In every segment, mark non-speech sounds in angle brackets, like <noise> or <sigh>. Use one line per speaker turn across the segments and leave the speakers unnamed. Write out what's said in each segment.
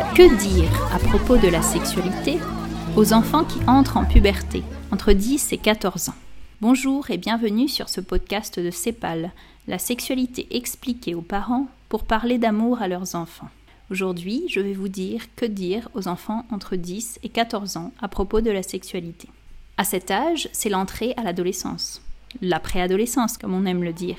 Que dire à propos de la sexualité aux enfants qui entrent en puberté, entre 10 et 14 ans? Bonjour et bienvenue sur ce podcast de CEPAL, la sexualité expliquée aux parents pour parler d'amour à leurs enfants. Aujourd'hui, je vais vous dire que dire aux enfants entre 10 et 14 ans à propos de la sexualité. À cet âge, c'est l'entrée à l'adolescence, la préadolescence comme on aime le dire.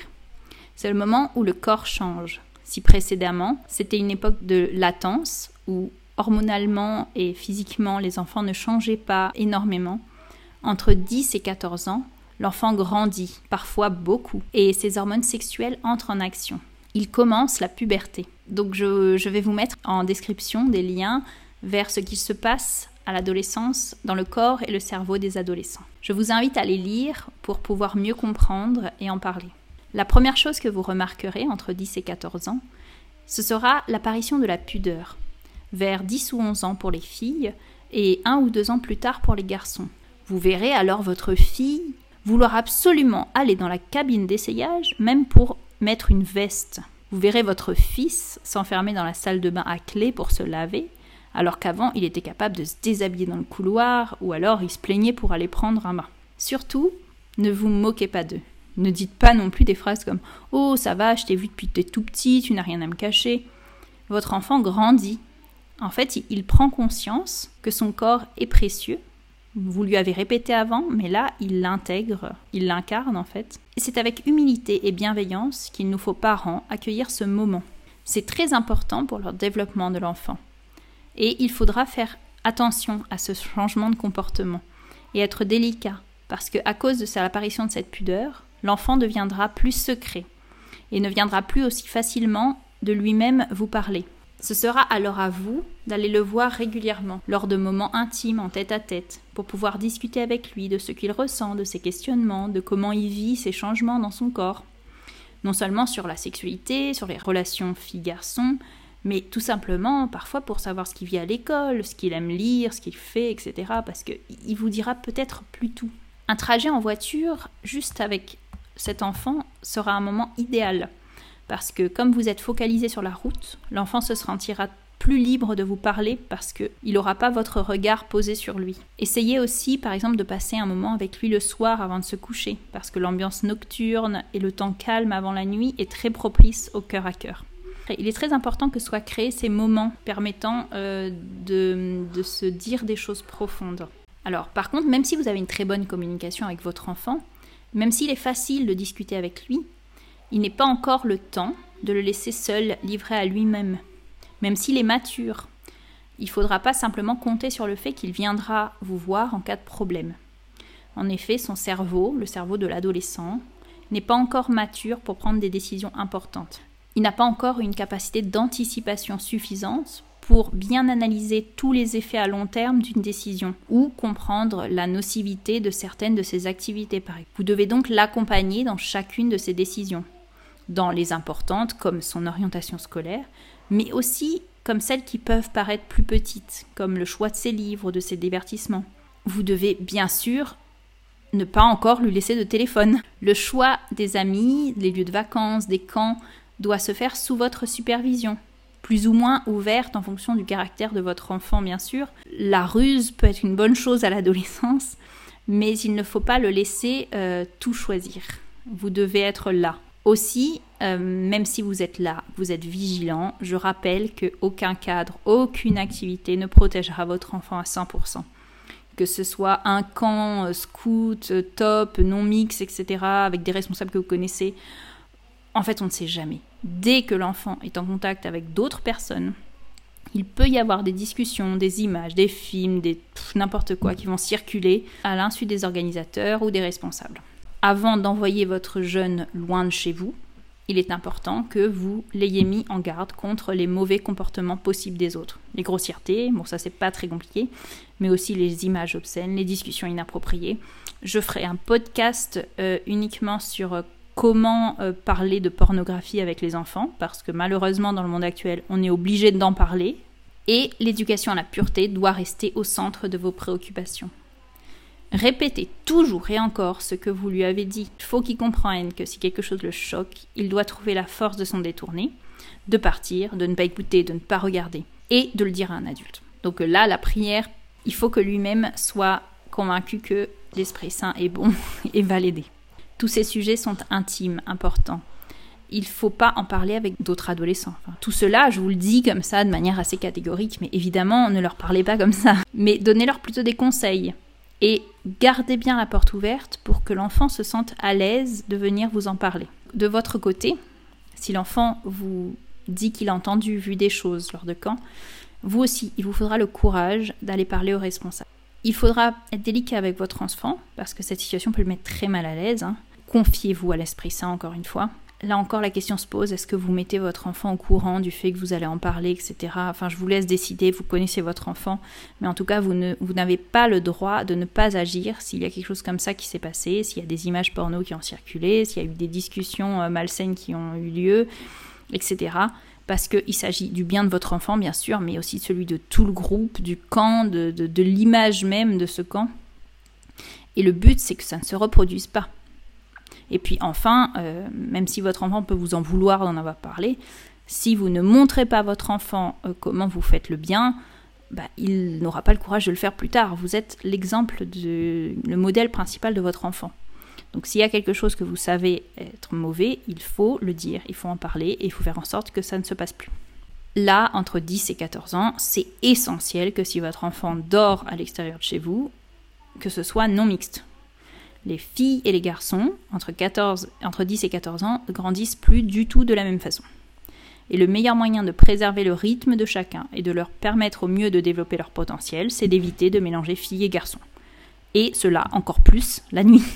C'est le moment où le corps change. Si précédemment, c'était une époque de latence où hormonalement et physiquement les enfants ne changeaient pas énormément, entre 10 et 14 ans, l'enfant grandit, parfois beaucoup, et ses hormones sexuelles entrent en action. Il commence la puberté. Donc je, je vais vous mettre en description des liens vers ce qui se passe à l'adolescence dans le corps et le cerveau des adolescents. Je vous invite à les lire pour pouvoir mieux comprendre et en parler. La première chose que vous remarquerez entre 10 et 14 ans, ce sera l'apparition de la pudeur, vers 10 ou 11 ans pour les filles et un ou deux ans plus tard pour les garçons. Vous verrez alors votre fille vouloir absolument aller dans la cabine d'essayage, même pour mettre une veste. Vous verrez votre fils s'enfermer dans la salle de bain à clé pour se laver, alors qu'avant il était capable de se déshabiller dans le couloir ou alors il se plaignait pour aller prendre un bain. Surtout, ne vous moquez pas d'eux. Ne dites pas non plus des phrases comme Oh, ça va, je t'ai vu depuis que t'es tout petit, tu n'as rien à me cacher. Votre enfant grandit. En fait, il prend conscience que son corps est précieux. Vous lui avez répété avant, mais là, il l'intègre, il l'incarne en fait. Et c'est avec humilité et bienveillance qu'il nous faut, parents, accueillir ce moment. C'est très important pour le développement de l'enfant. Et il faudra faire attention à ce changement de comportement et être délicat, parce qu'à cause de l'apparition de cette pudeur, l'enfant deviendra plus secret et ne viendra plus aussi facilement de lui-même vous parler. Ce sera alors à vous d'aller le voir régulièrement, lors de moments intimes en tête à tête, pour pouvoir discuter avec lui de ce qu'il ressent, de ses questionnements, de comment il vit ces changements dans son corps. Non seulement sur la sexualité, sur les relations fille-garçon, mais tout simplement parfois pour savoir ce qu'il vit à l'école, ce qu'il aime lire, ce qu'il fait, etc. Parce qu'il vous dira peut-être plus tout. Un trajet en voiture, juste avec cet enfant, sera un moment idéal. Parce que comme vous êtes focalisé sur la route, l'enfant se sentira plus libre de vous parler parce qu'il n'aura pas votre regard posé sur lui. Essayez aussi, par exemple, de passer un moment avec lui le soir avant de se coucher, parce que l'ambiance nocturne et le temps calme avant la nuit est très propice au cœur à cœur. Il est très important que soient créés ces moments permettant euh, de, de se dire des choses profondes. Alors, par contre, même si vous avez une très bonne communication avec votre enfant, même s'il est facile de discuter avec lui, il n'est pas encore le temps de le laisser seul, livré à lui-même. Même s'il est mature, il ne faudra pas simplement compter sur le fait qu'il viendra vous voir en cas de problème. En effet, son cerveau, le cerveau de l'adolescent, n'est pas encore mature pour prendre des décisions importantes il n'a pas encore une capacité d'anticipation suffisante pour bien analyser tous les effets à long terme d'une décision ou comprendre la nocivité de certaines de ses activités. Vous devez donc l'accompagner dans chacune de ses décisions, dans les importantes comme son orientation scolaire, mais aussi comme celles qui peuvent paraître plus petites, comme le choix de ses livres, de ses divertissements. Vous devez bien sûr ne pas encore lui laisser de téléphone. Le choix des amis, des lieux de vacances, des camps, doit se faire sous votre supervision, plus ou moins ouverte en fonction du caractère de votre enfant, bien sûr. La ruse peut être une bonne chose à l'adolescence, mais il ne faut pas le laisser euh, tout choisir. Vous devez être là. Aussi, euh, même si vous êtes là, vous êtes vigilant, je rappelle qu'aucun cadre, aucune activité ne protégera votre enfant à 100%. Que ce soit un camp, euh, scout, top, non mix, etc., avec des responsables que vous connaissez, en fait, on ne sait jamais. Dès que l'enfant est en contact avec d'autres personnes, il peut y avoir des discussions, des images, des films, des n'importe quoi qui vont circuler à l'insu des organisateurs ou des responsables. Avant d'envoyer votre jeune loin de chez vous, il est important que vous l'ayez mis en garde contre les mauvais comportements possibles des autres. Les grossièretés, bon ça c'est pas très compliqué, mais aussi les images obscènes, les discussions inappropriées. Je ferai un podcast euh, uniquement sur euh, comment euh, parler de pornographie avec les enfants, parce que malheureusement dans le monde actuel, on est obligé d'en parler, et l'éducation à la pureté doit rester au centre de vos préoccupations. Répétez toujours et encore ce que vous lui avez dit. Il faut qu'il comprenne que si quelque chose le choque, il doit trouver la force de s'en détourner, de partir, de ne pas écouter, de ne pas regarder. et de le dire à un adulte. Donc là, la prière, il faut que lui-même soit convaincu que l'Esprit Saint est bon <laughs> et va l'aider. Tous ces sujets sont intimes, importants. Il ne faut pas en parler avec d'autres adolescents. tout cela, je vous le dis comme ça, de manière assez catégorique, mais évidemment, ne leur parlez pas comme ça. Mais donnez-leur plutôt des conseils. Et gardez bien la porte ouverte pour que l'enfant se sente à l'aise de venir vous en parler. De votre côté, si l'enfant vous dit qu'il a entendu, vu des choses lors de camp, vous aussi, il vous faudra le courage d'aller parler aux responsables. Il faudra être délicat avec votre enfant, parce que cette situation peut le mettre très mal à l'aise. Hein. Confiez-vous à l'Esprit Saint, encore une fois. Là encore, la question se pose, est-ce que vous mettez votre enfant au courant du fait que vous allez en parler, etc. Enfin, je vous laisse décider, vous connaissez votre enfant, mais en tout cas, vous, n'avez pas le droit de ne pas agir s'il y a quelque chose comme ça qui s'est passé, s'il y a des images porno qui ont circulé, s'il y a eu des discussions euh, malsaines qui ont eu lieu, etc parce qu'il s'agit du bien de votre enfant, bien sûr, mais aussi celui de tout le groupe, du camp, de, l'image même de ce camp. Et le but, c'est que ça ne se reproduise pas. Et puis enfin, euh, même si votre enfant peut vous en vouloir d'en avoir parlé, si vous ne montrez pas à votre enfant euh, comment vous faites le bien, bah, il n'aura pas le courage de le faire plus tard. Vous êtes l'exemple, le modèle principal de votre enfant. Donc s'il y a quelque chose que vous savez être mauvais, il faut le dire, il faut en parler et il faut faire en sorte que ça ne se passe plus. Là, entre 10 et 14 ans, c'est essentiel que si votre enfant dort à l'extérieur de chez vous, que ce soit non mixte. Les filles et les garçons, entre, 14, entre 10 et 14 ans, grandissent plus du tout de la même façon. Et le meilleur moyen de préserver le rythme de chacun et de leur permettre au mieux de développer leur potentiel, c'est d'éviter de mélanger filles et garçons. Et cela encore plus la nuit. <laughs>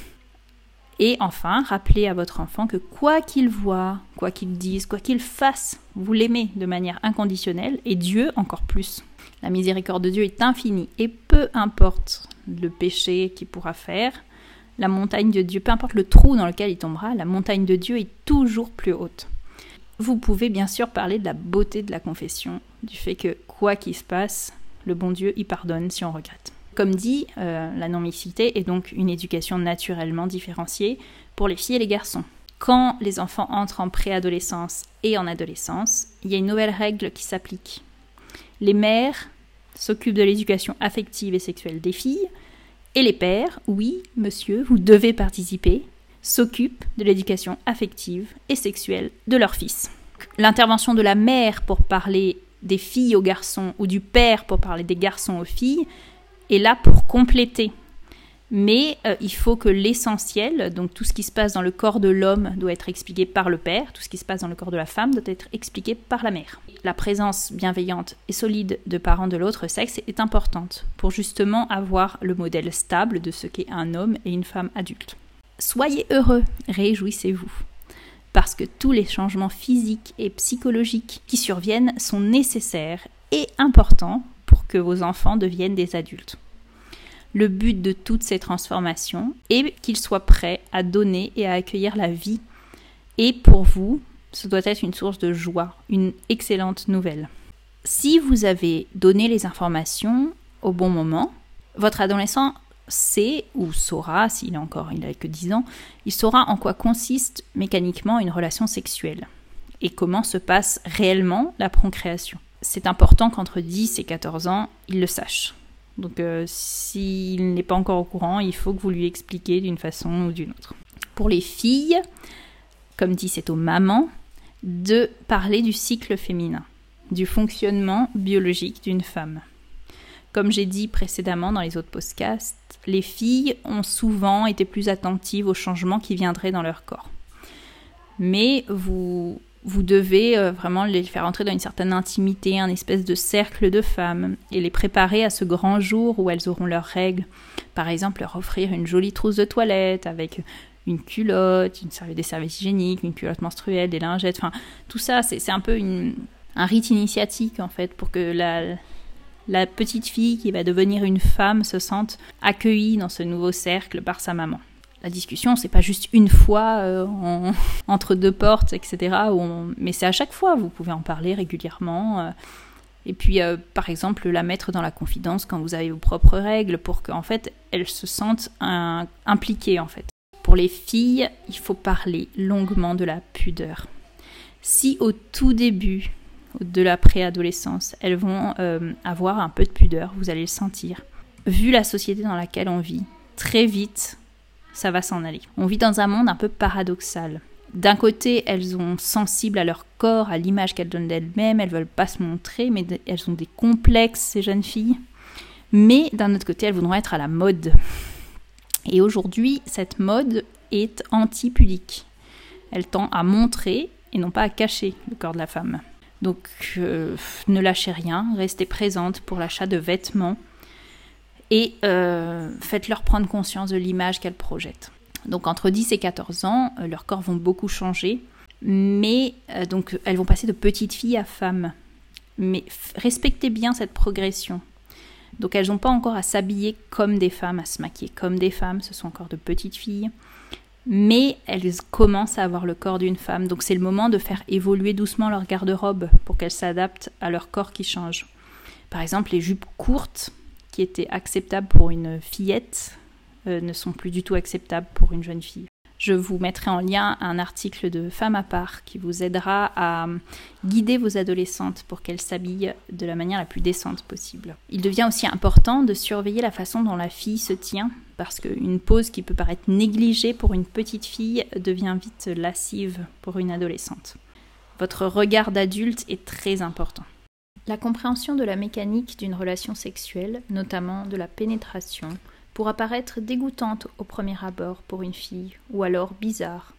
Et enfin, rappelez à votre enfant que quoi qu'il voit, quoi qu'il dise, quoi qu'il fasse, vous l'aimez de manière inconditionnelle et Dieu encore plus. La miséricorde de Dieu est infinie et peu importe le péché qu'il pourra faire, la montagne de Dieu, peu importe le trou dans lequel il tombera, la montagne de Dieu est toujours plus haute. Vous pouvez bien sûr parler de la beauté de la confession, du fait que quoi qu'il se passe, le bon Dieu y pardonne si on regrette. Comme dit, euh, la non-mixité est donc une éducation naturellement différenciée pour les filles et les garçons. Quand les enfants entrent en préadolescence et en adolescence, il y a une nouvelle règle qui s'applique. Les mères s'occupent de l'éducation affective et sexuelle des filles, et les pères, oui, monsieur, vous devez participer, s'occupent de l'éducation affective et sexuelle de leurs fils. L'intervention de la mère pour parler des filles aux garçons ou du père pour parler des garçons aux filles est là pour compléter. Mais euh, il faut que l'essentiel, donc tout ce qui se passe dans le corps de l'homme doit être expliqué par le père, tout ce qui se passe dans le corps de la femme doit être expliqué par la mère. La présence bienveillante et solide de parents de l'autre sexe est importante pour justement avoir le modèle stable de ce qu'est un homme et une femme adulte. Soyez heureux, réjouissez-vous, parce que tous les changements physiques et psychologiques qui surviennent sont nécessaires et importants pour que vos enfants deviennent des adultes. Le but de toutes ces transformations est qu'ils soient prêts à donner et à accueillir la vie. Et pour vous, ce doit être une source de joie, une excellente nouvelle. Si vous avez donné les informations au bon moment, votre adolescent sait ou saura, s'il a encore il a que 10 ans, il saura en quoi consiste mécaniquement une relation sexuelle et comment se passe réellement la procréation c'est important qu'entre 10 et 14 ans, il le sache. Donc euh, s'il n'est pas encore au courant, il faut que vous lui expliquiez d'une façon ou d'une autre. Pour les filles, comme dit c'est aux mamans, de parler du cycle féminin, du fonctionnement biologique d'une femme. Comme j'ai dit précédemment dans les autres podcasts, les filles ont souvent été plus attentives aux changements qui viendraient dans leur corps. Mais vous vous devez euh, vraiment les faire entrer dans une certaine intimité, un espèce de cercle de femmes, et les préparer à ce grand jour où elles auront leurs règles. Par exemple, leur offrir une jolie trousse de toilette avec une culotte, une des serviettes hygiéniques, une culotte menstruelle, des lingettes, enfin tout ça, c'est un peu un rite initiatique en fait pour que la, la petite fille qui va devenir une femme se sente accueillie dans ce nouveau cercle par sa maman la discussion, c'est pas juste une fois euh, <laughs> entre deux portes, etc. mais c'est à chaque fois, vous pouvez en parler régulièrement. Euh. et puis, euh, par exemple, la mettre dans la confidence quand vous avez vos propres règles pour qu'en fait, elles se sentent impliquées, en fait. Pour les filles, il faut parler longuement de la pudeur. Si au tout début, de la préadolescence, elles vont avoir un peu de pudeur, vous allez le sentir. Vu la société dans laquelle on vit, très vite, ça va s'en aller. On vit dans un monde un peu paradoxal. D'un côté, elles sont sensibles à leur corps, à l'image qu'elles donnent d'elles-mêmes, elles veulent pas se montrer, mais elles ont des complexes, ces jeunes filles. Mais d'un autre côté, elles voudront être à la mode. Et aujourd'hui, cette mode est anti-pudique. Elle tend à montrer et non pas à cacher le corps de la femme. Donc euh, ne lâchez rien, restez présente pour l'achat de vêtements et euh, faites-leur prendre conscience de l'image qu'elles projettent. Donc entre 10 et 14 ans, euh, leurs corps vont beaucoup changer, mais donc elles vont passer de petites filles à femmes. Mais respectez bien cette progression. Donc elles n'ont pas encore à s'habiller comme des femmes, à se maquiller comme des femmes, ce sont encore de petites filles. Mais elles commencent à avoir le corps d'une femme, donc c'est le moment de faire évoluer doucement leur garde-robe pour qu'elles s'adaptent à leur corps qui change. Par exemple, les jupes courtes, qui étaient acceptables pour une fillette, euh, ne sont plus du tout acceptables pour une jeune fille. Je vous mettrai en lien un article de Femme à part qui vous aidera à guider vos adolescentes pour qu'elles s'habillent de la manière la plus décente possible. Il devient aussi important de surveiller la façon dont la fille se tient parce qu'une pose qui peut paraître négligée pour une petite fille devient vite lascive pour une adolescente. Votre regard d'adulte est très important. La compréhension de la mécanique d'une relation sexuelle, notamment de la pénétration, pourra paraître dégoûtante au premier abord pour une fille, ou alors bizarre,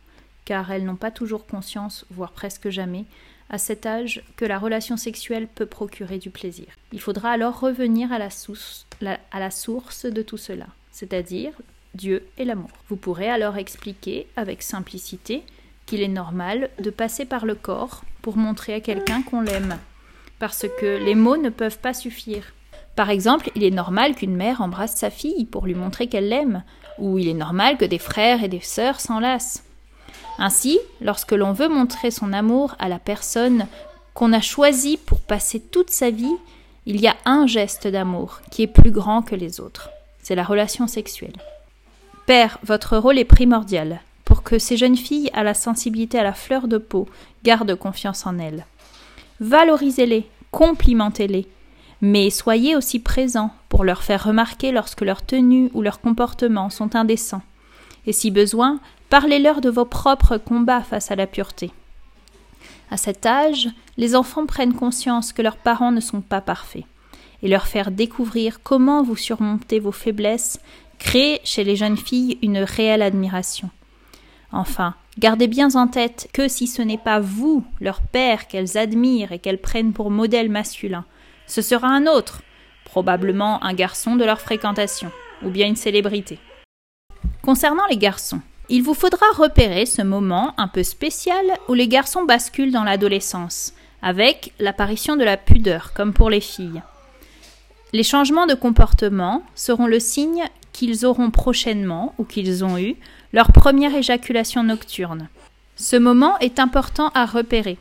car elles n'ont pas toujours conscience, voire presque jamais, à cet âge, que la relation sexuelle peut procurer du plaisir. Il faudra alors revenir à la source, de tout cela, c'est-à-dire Dieu et l'amour. Vous pourrez alors expliquer avec simplicité qu'il est normal de passer par le corps pour montrer à quelqu'un qu'on l'aime, parce que les mots ne peuvent pas suffire. Par exemple, il est normal qu'une mère embrasse sa fille pour lui montrer qu'elle l'aime, ou il est normal que des frères et des sœurs s'enlacent. Ainsi, lorsque l'on veut montrer son amour à la personne qu'on a choisie pour passer toute sa vie, il y a un geste d'amour qui est plus grand que les autres. C'est la relation sexuelle. Père, votre rôle est primordial pour que ces jeunes filles à la sensibilité à la fleur de peau gardent confiance en elles. Valorisez-les, complimentez-les, mais soyez aussi présents pour leur faire remarquer lorsque leur tenue ou leurs comportements sont indécents. Et si besoin, parlez-leur de vos propres combats face à la pureté. À cet âge, les enfants prennent conscience que leurs parents ne sont pas parfaits, et leur faire découvrir comment vous surmontez vos faiblesses crée chez les jeunes filles une réelle admiration. Enfin, gardez bien en tête que si ce n'est pas vous, leur père, qu'elles admirent et qu'elles prennent pour modèle masculin, ce sera un autre, probablement un garçon de leur fréquentation, ou bien une célébrité. Concernant les garçons, il vous faudra repérer ce moment un peu spécial où les garçons basculent dans l'adolescence, avec l'apparition de la pudeur, comme pour les filles. Les changements de comportement seront le signe qu'ils auront prochainement, ou qu'ils ont eu, leur première éjaculation nocturne. Ce moment est important à repérer,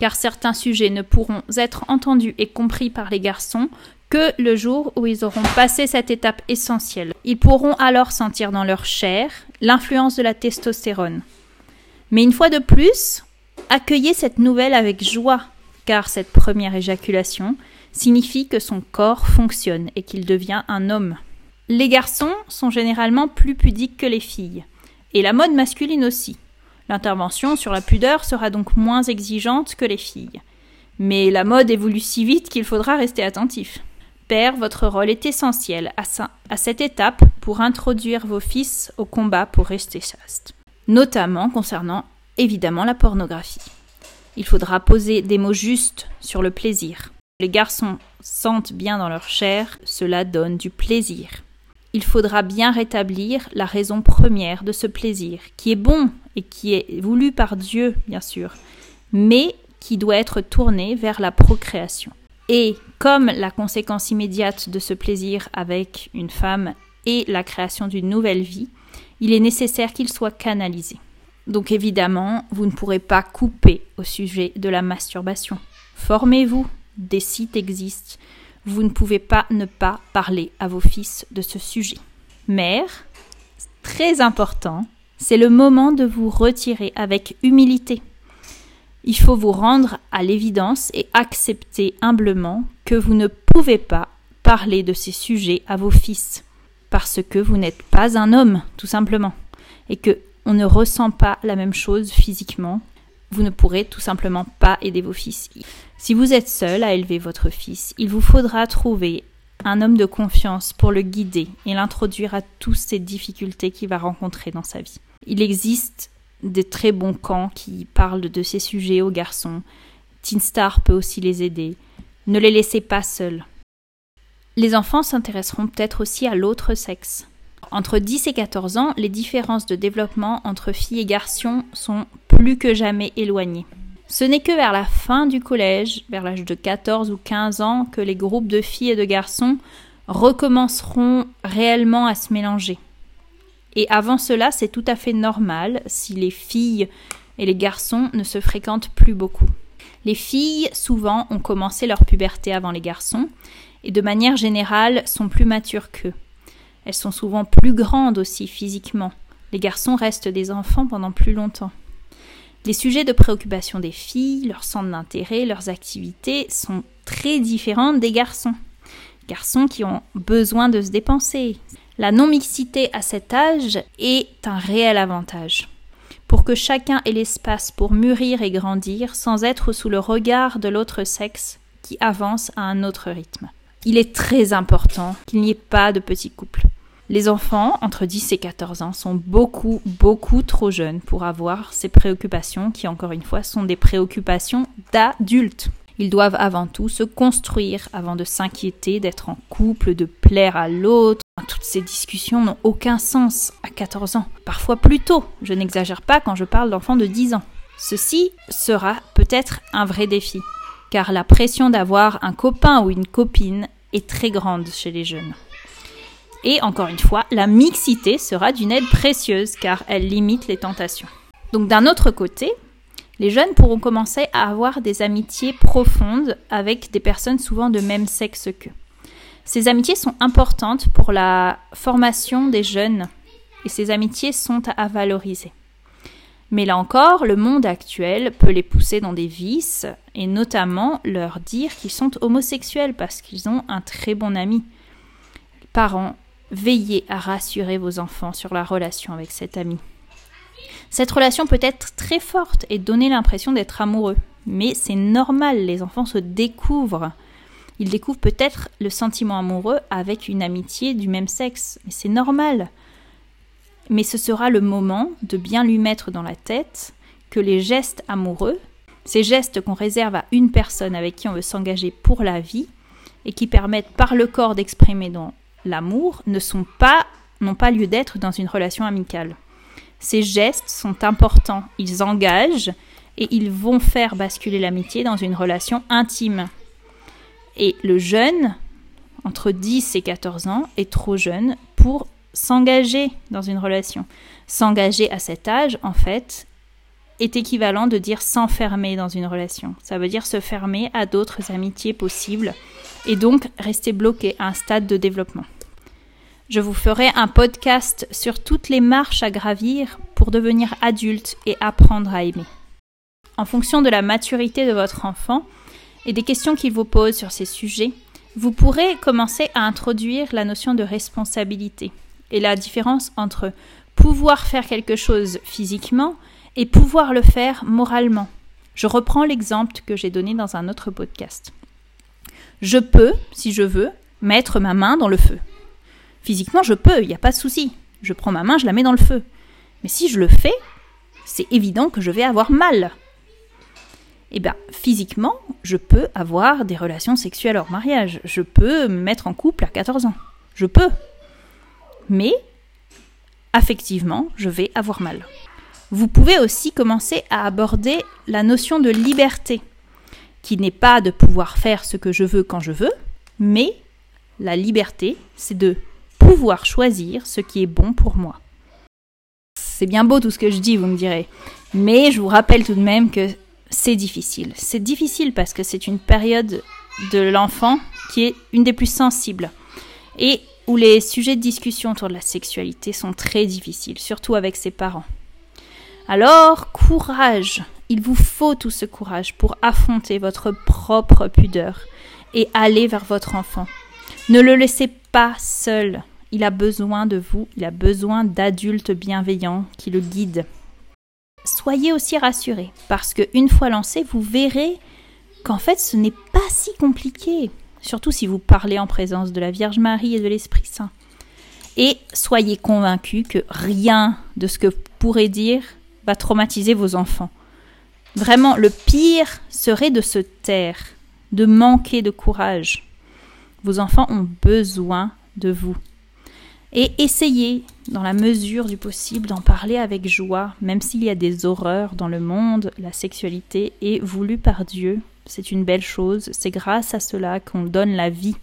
car certains sujets ne pourront être entendus et compris par les garçons que le jour où ils auront passé cette étape essentielle. Ils pourront alors sentir dans leur chair l'influence de la testostérone. Mais une fois de plus, accueillez cette nouvelle avec joie, car cette première éjaculation signifie que son corps fonctionne et qu'il devient un homme. Les garçons sont généralement plus pudiques que les filles, et la mode masculine aussi. L'intervention sur la pudeur sera donc moins exigeante que les filles. Mais la mode évolue si vite qu'il faudra rester attentif. Père, votre rôle est essentiel à, cette étape pour introduire vos fils au combat pour rester chaste, notamment concernant évidemment la pornographie. Il faudra poser des mots justes sur le plaisir. Les garçons sentent bien dans leur chair, cela donne du plaisir. Il faudra bien rétablir la raison première de ce plaisir, qui est bon et qui est voulu par Dieu, bien sûr, mais qui doit être tourné vers la procréation. Et comme la conséquence immédiate de ce plaisir avec une femme est la création d'une nouvelle vie, il est nécessaire qu'il soit canalisé. Donc évidemment, vous ne pourrez pas couper au sujet de la masturbation. Formez-vous, des sites existent. Vous ne pouvez pas ne pas parler à vos fils de ce sujet. Mère, très important, c'est le moment de vous retirer avec humilité. Il faut vous rendre à l'évidence et accepter humblement que vous ne pouvez pas parler de ces sujets à vos fils parce que vous n'êtes pas un homme, tout simplement, et que on ne ressent pas la même chose physiquement. Vous ne pourrez tout simplement pas aider vos fils. Si vous êtes seul à élever votre fils, il vous faudra trouver un homme de confiance pour le guider et l'introduire à toutes ces difficultés qu'il va rencontrer dans sa vie. Il existe des très bons camps qui parlent de ces sujets aux garçons. Teen Star peut aussi les aider. Ne les laissez pas seuls. Les enfants s'intéresseront peut-être aussi à l'autre sexe. Entre 10 et 14 ans, les différences de développement entre filles et garçons sont plus que jamais éloignées. Ce n'est que vers la fin du collège, vers l'âge de 14 ou 15 ans, que les groupes de filles et de garçons recommenceront réellement à se mélanger. Et avant cela, c'est tout à fait normal si les filles et les garçons ne se fréquentent plus beaucoup. Les filles, souvent, ont commencé leur puberté avant les garçons, et de manière générale sont plus matures qu'eux. Elles sont souvent plus grandes aussi physiquement. Les garçons restent des enfants pendant plus longtemps. Les sujets de préoccupation des filles, leurs centres d'intérêt, leurs activités sont très différents des garçons. Garçons qui ont besoin de se dépenser. La non-mixité à cet âge est un réel avantage. Pour que chacun ait l'espace pour mûrir et grandir sans être sous le regard de l'autre sexe qui avance à un autre rythme. Il est très important qu'il n'y ait pas de petits couples. Les enfants entre 10 et 14 ans sont beaucoup, beaucoup trop jeunes pour avoir ces préoccupations qui, encore une fois, sont des préoccupations d'adultes. Ils doivent avant tout se construire avant de s'inquiéter d'être en couple, de plaire à l'autre. Toutes ces discussions n'ont aucun sens à 14 ans, parfois plus tôt. Je n'exagère pas quand je parle d'enfants de 10 ans. Ceci sera peut-être un vrai défi, car la pression d'avoir un copain ou une copine est très grande chez les jeunes. Et encore une fois, la mixité sera d'une aide précieuse car elle limite les tentations. Donc d'un autre côté, les jeunes pourront commencer à avoir des amitiés profondes avec des personnes souvent de même sexe qu'eux. Ces amitiés sont importantes pour la formation des jeunes et ces amitiés sont à valoriser. Mais là encore, le monde actuel peut les pousser dans des vices et notamment leur dire qu'ils sont homosexuels parce qu'ils ont un très bon ami. Parents, Veillez à rassurer vos enfants sur la relation avec cet ami. Cette relation peut être très forte et donner l'impression d'être amoureux, mais c'est normal, les enfants se découvrent. Ils découvrent peut-être le sentiment amoureux avec une amitié du même sexe, mais c'est normal. Mais ce sera le moment de bien lui mettre dans la tête que les gestes amoureux, ces gestes qu'on réserve à une personne avec qui on veut s'engager pour la vie, et qui permettent par le corps d'exprimer dans l'amour ne sont pas n'ont pas lieu d'être dans une relation amicale. Ces gestes sont importants, ils engagent et ils vont faire basculer l'amitié dans une relation intime. Et le jeune, entre 10 et 14 ans, est trop jeune pour s'engager dans une relation. S'engager à cet âge, en fait, est équivalent de dire s'enfermer dans une relation. Ça veut dire se fermer à d'autres amitiés possibles et donc rester bloqué à un stade de développement. Je vous ferai un podcast sur toutes les marches à gravir pour devenir adulte et apprendre à aimer. En fonction de la maturité de votre enfant et des questions qu'il vous pose sur ces sujets, vous pourrez commencer à introduire la notion de responsabilité et la différence entre pouvoir faire quelque chose physiquement et pouvoir le faire moralement. Je reprends l'exemple que j'ai donné dans un autre podcast. Je peux, si je veux, mettre ma main dans le feu. Physiquement, je peux, il n'y a pas de souci. Je prends ma main, je la mets dans le feu. Mais si je le fais, c'est évident que je vais avoir mal. Eh bien, physiquement, je peux avoir des relations sexuelles hors mariage. Je peux me mettre en couple à 14 ans. Je peux. Mais, affectivement, je vais avoir mal. Vous pouvez aussi commencer à aborder la notion de liberté, qui n'est pas de pouvoir faire ce que je veux quand je veux, mais la liberté, c'est de pouvoir choisir ce qui est bon pour moi. C'est bien beau tout ce que je dis, vous me direz. Mais je vous rappelle tout de même que c'est difficile. C'est difficile parce que c'est une période de l'enfant qui est une des plus sensibles et où les sujets de discussion autour de la sexualité sont très difficiles, surtout avec ses parents. Alors, courage Il vous faut tout ce courage pour affronter votre propre pudeur et aller vers votre enfant. Ne le laissez pas seul. Il a besoin de vous, il a besoin d'adultes bienveillants qui le guident. Soyez aussi rassurés, parce que une fois lancé, vous verrez qu'en fait ce n'est pas si compliqué, surtout si vous parlez en présence de la Vierge Marie et de l'Esprit Saint. Et soyez convaincus que rien de ce que vous pourrez dire va traumatiser vos enfants. Vraiment, le pire serait de se taire, de manquer de courage. Vos enfants ont besoin de vous. Et essayez, dans la mesure du possible, d'en parler avec joie, même s'il y a des horreurs dans le monde, la sexualité est voulue par Dieu. C'est une belle chose, c'est grâce à cela qu'on donne la vie.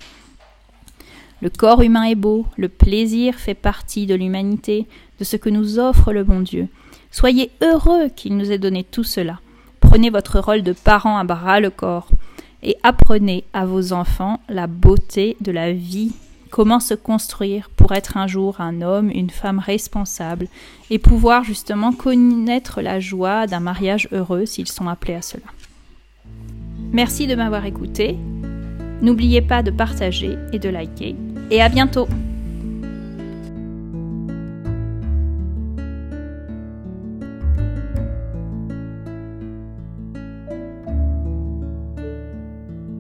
Le corps humain est beau, le plaisir fait partie de l'humanité, de ce que nous offre le bon Dieu. Soyez heureux qu'il nous ait donné tout cela. Prenez votre rôle de parent à bras le corps et apprenez à vos enfants la beauté de la vie comment se construire pour être un jour un homme, une femme responsable et pouvoir justement connaître la joie d'un mariage heureux s'ils sont appelés à cela. Merci de m'avoir écouté. N'oubliez pas de partager et de liker. Et à bientôt